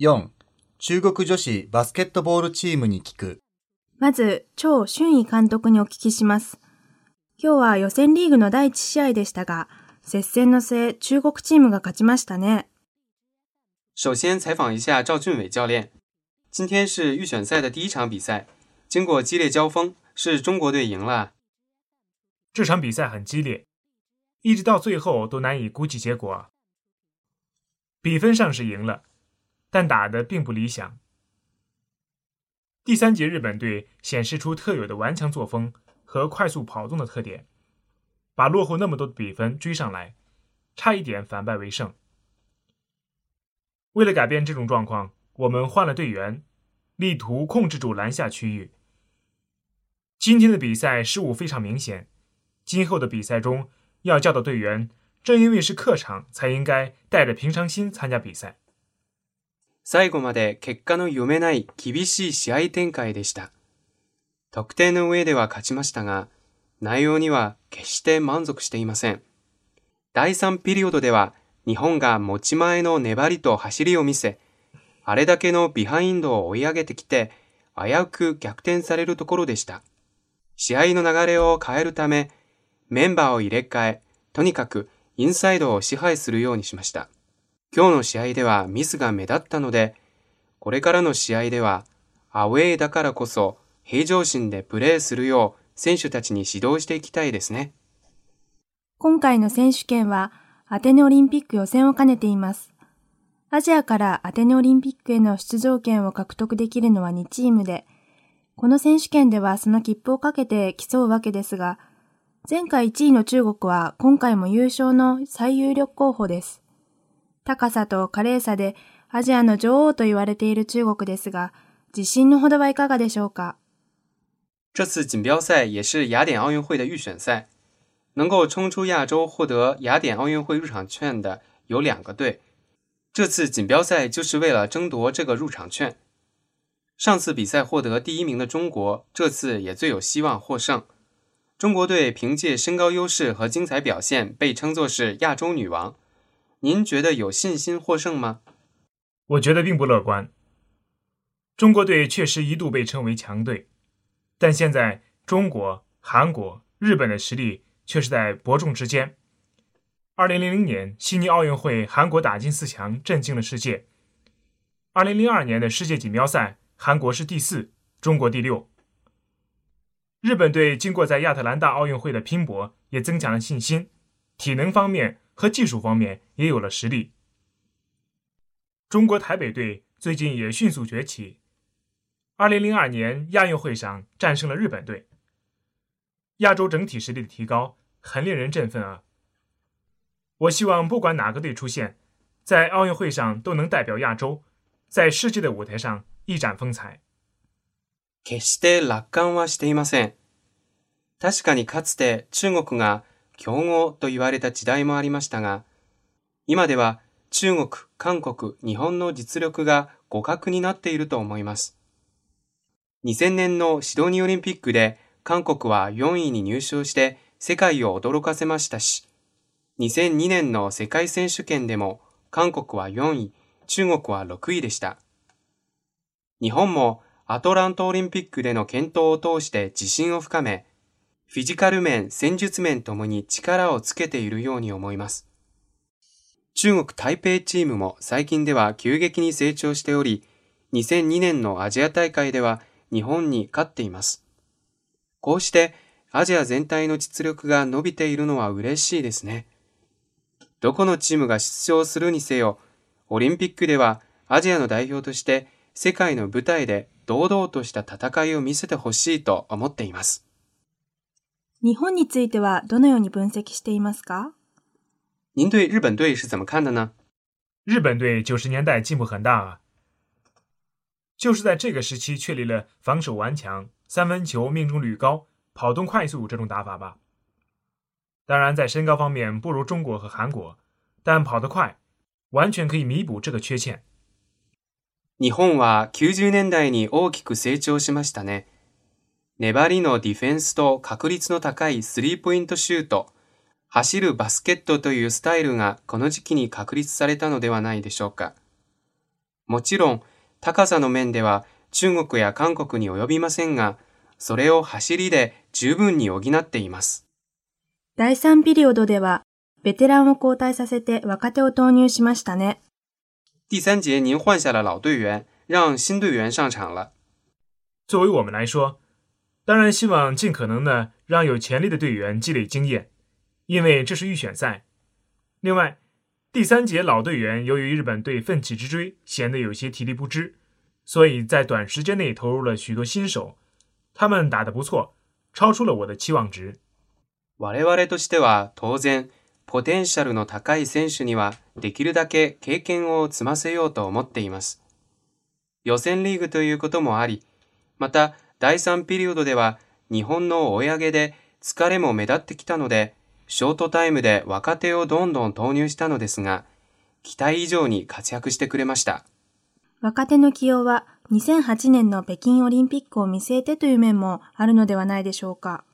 4. 中国女子バスケットボールチームに聞く。まず、張春怡監督にお聞きします。今日は予選リーグの第一試合でしたが、接戦の末、中国チームが勝ちましたね。首先采访一下赵俊伟教练。今天是预选赛的第一场比赛，经过激烈交锋，是中国队赢了。这场比赛很激烈，一直到最后都难以估计结果。比分上是赢了，但打得并不理想。第三节日本队显示出特有的顽强作风和快速跑动的特点，把落后那么多的比分追上来，差一点反败为胜。为了改变这种状况，我们换了队员，力图控制住篮下区域。今天的比赛失误非常明显，今后的比赛中要教导队员，正因为是客场，才应该带着平常心参加比赛。最後まで結果の読めない厳しい試合展開でした。得点の上では勝ちましたが、内容には決して満足していません。第3ピリオドでは日本が持ち前の粘りと走りを見せ、あれだけのビハインドを追い上げてきて、危うく逆転されるところでした。試合の流れを変えるため、メンバーを入れ替え、とにかくインサイドを支配するようにしました。今日の試合ではミスが目立ったので、これからの試合では、アウェーだからこそ平常心でプレーするよう選手たちに指導していきたいですね。今回の選手権は、アテネオリンピック予選を兼ねています。アジアからアテネオリンピックへの出場権を獲得できるのは2チームで、この選手権ではその切符をかけて競うわけですが、前回1位の中国は今回も優勝の最有力候補です。高さと華麗さでアジアの女王と言われている中国ですが、自信のほどはいかがでしょうか这次锦标赛也是雅典奥运会的预选赛，能够冲出亚洲获得雅典奥运会入场券的有两个队。这次锦标赛就是为了争夺这个入场券。上次比赛获得第一名的中国，这次也最有希望获胜。中国队凭借身高优势和精彩表现，被称作是亚洲女王。 您觉得有信心获胜吗？我觉得并不乐观。中国队确实一度被称为强队，但现在中国、韩国、日本的实力却是在伯仲之间。二零零零年悉尼奥运会，韩国打进四强，震惊了世界。二零零二年的世界锦标赛，韩国是第四，中国第六。日本队经过在亚特兰大奥运会的拼搏，也增强了信心，体能方面和技术方面也有了实力。中国台北队最近也迅速崛起，二零零二年亚运会上战胜了日本队。亚洲整体实力的提高很令人振奋啊！我希望不管哪个队出现，在奥运会上都能代表亚洲，在世界的舞台上一展风采。決して楽観はしていません。確かにかつて中国が 強豪と言われた時代もありましたが、今では中国、韓国、日本の実力が互角になっていると思います。2000年のシドニーオリンピックで韓国は4位に入賞して世界を驚かせましたし、2002年の世界選手権でも韓国は4位、中国は6位でした。日本もアトランタオリンピックでの健闘を通して自信を深め、フィジカル面、戦術面ともに力をつけているように思います。中国台北チームも最近では急激に成長しており、2002年のアジア大会では日本に勝っています。こうしてアジア全体の実力が伸びているのは嬉しいですね。どこのチームが出場するにせよ、オリンピックではアジアの代表として世界の舞台で堂々とした戦いを見せてほしいと思っています。日本についてはどのように分析していますか您对日本队是怎么看的呢？日本队九十年代进步很大啊，就是在这个时期确立了防守顽强、三分球命中率高、跑动快速这种打法吧。当然，在身高方面不如中国和韩国，但跑得快，完全可以弥补这个缺陷。日本は90年代に大きく成長しましたね。 粘りのディフェンスと確率の高いスリーポイントシュート、走るバスケットというスタイルがこの時期に確立されたのではないでしょうか。もちろん、高さの面では中国や韓国に及びませんが、それを走りで十分に補っています。第3ピリオドでは、ベテランを交代させて若手を投入しましたね。第三节您换下了老队员，让新队员上场了。作为我们来说，当然希望尽可能的让有潜力的队员积累经验，因为这是预选赛。另外，第三节老队员由于日本队奋起直追，显得有些体力不支，所以在短时间内投入了许多新手，他们打得不错，超出了我的期望值。我々としては当然、ポテンシャルの高い選手にはできるだけ経験を積ませようと思っています。予選リーグということもあり、また 第3ピリオドでは日本の追い上げで疲れも目立ってきたので、ショートタイムで若手をどんどん投入したのですが、期待以上に活躍してくれました。若手の起用は2008年の北京オリンピックを見据えてという面もあるのではないでしょうか。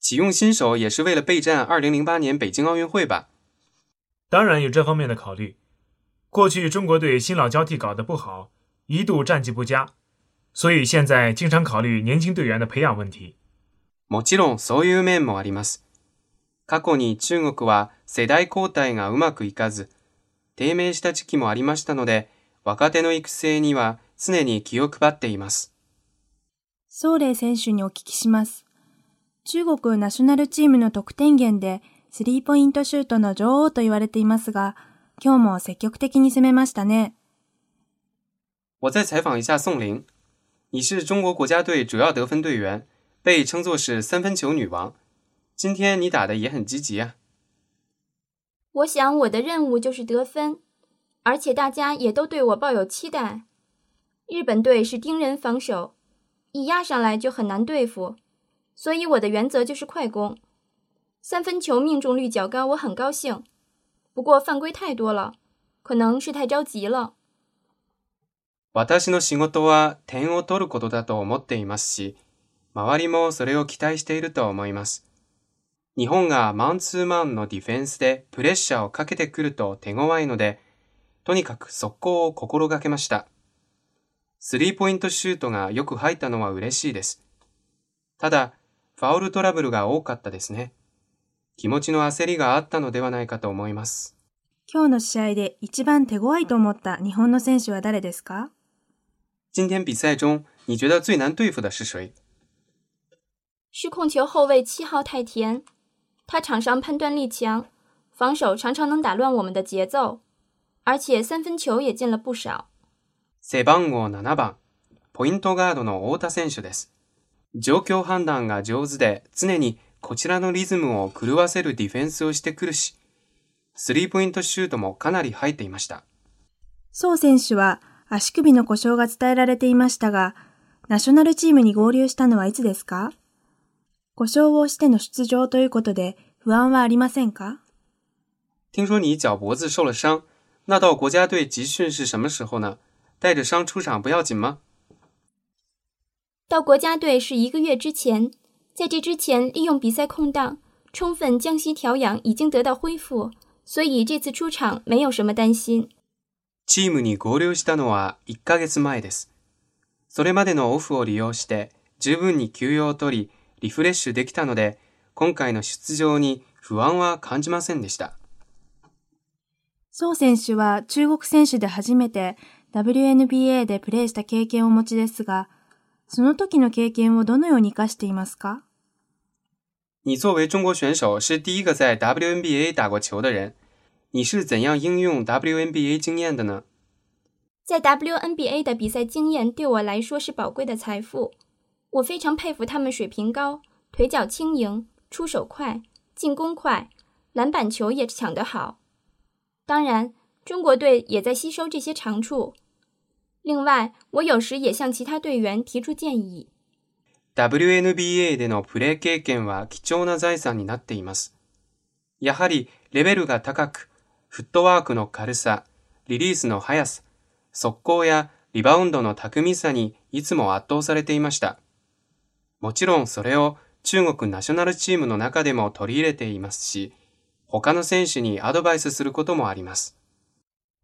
启用新手也是为了备战2008年北京奥运会吧？当然有这方面的考虑。过去中国队新老交替搞得不好，一度战绩不佳，所以现在经常考虑年轻队员的培养问题。もちろんそういう面もあります。過去に中国は世代交代がうまくいかず、低迷した時期もありましたので、若手の育成には常に気を配っています。ソーレイ選手にお聞きします。中国ナショナルチームの得点源で、スリーポイントシュートの女王と言われていますが、今日も積極的に攻めましたね。我再采访一下宋玲，你是中国国家队主要得分队员，被称作是三分球女王。今天你打的也很积极啊！我想我的任务就是得分，而且大家也都对我抱有期待。日本队是盯人防守，一压上来就很难对付，所以我的原则就是快攻。三分球命中率较高，我很高兴。不过犯规太多了，可能是太着急了。私の仕事は点を取ることだと思っていますし、周りもそれを期待していると思います。日本がマンツーマンのディフェンスでプレッシャーをかけてくると手強いので、とにかく速攻を心がけました。スリーポイントシュートがよく入ったのは嬉しいです。ただ、ファウルトラブルが多かったですね。気持ちの焦りがあったのではないかと思います。今日の試合で一番手強いと思った日本の選手は誰ですか？今天比赛中，你觉得最难对付的是谁？是控球后卫七号太田。他场上判断力强，防守常常能打乱我们的节奏，而且三分球也进了不少。背番号七番、ポイントガードの太田選手です。状況判断が上手で、常にこちらのリズムを狂わせるディフェンスをしてくるし、スリーポイントシュートもかなり入っていました。宋選手は足首の故障が伝えられていましたが、ナショナルチームに合流したのはいつですか故障をしての出場ということで不安はありませんか听说你脚脖子受了伤，那到国家队集训是什么时候呢？带着伤出场不要紧吗？到国家队是一个月之前，在这之前利用比赛空档，充分将息调养，已经得到恢复，所以这次出场没有什么担心。 チームに合流したのは1ヶ月前です。それまでのオフを利用して十分に休養を取り、リフレッシュできたので、今回の出場に不安は感じませんでした。宋選手は中国選手で初めて WNBA でプレーした経験をお持ちですが、その時の経験をどのように活かしていますか？你作为中国选手是第一个在 WNBA 打过球的人，你是怎样应用 WNBA 经验的呢？在 WNBA 的比赛经验对我来说是宝贵的财富。我非常佩服他们水平高、腿脚轻盈、出手快、进攻快、篮板球也抢得好。当然，中国队也在吸收这些长处。另外，我有时也向其他队员提出建议。WNBA でのプレー経験は貴重な財産になっています。やはりレベルが高く、 フットワークの軽さ、リリースの速さ、速攻やリバウンドの巧みさにいつも圧倒されていました。もちろんそれを中国ナショナルチームの中でも取り入れていますし、他の選手にアドバイスすることもあります。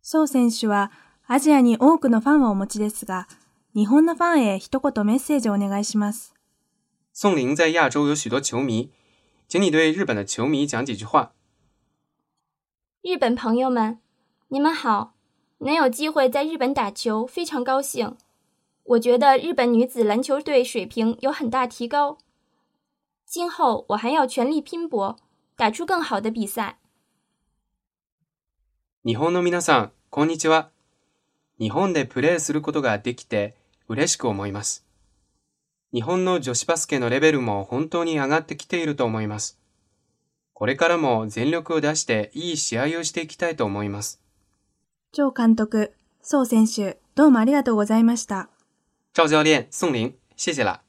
宋選手はアジアに多くのファンをお持ちですが、日本のファンへ一言メッセージをお願いします。宋玲在亚洲有许多球迷，请你对日本的球迷讲几句话。日本朋友们，你们好！能有机会在日本打球，非常高兴。我觉得日本女子篮球队水平有很大提高，今后我还要全力拼搏，打出更好的比赛。日本の皆さん、こんにちは。日本でプレーすることができて嬉しく思います。日本の女子バスケのレベルも本当に上がってきていると思います。 これからも全力を出していい試合をしていきたいと思います。張監督、宋選手、どうもありがとうございました。赵教练、宋玲，谢谢啦。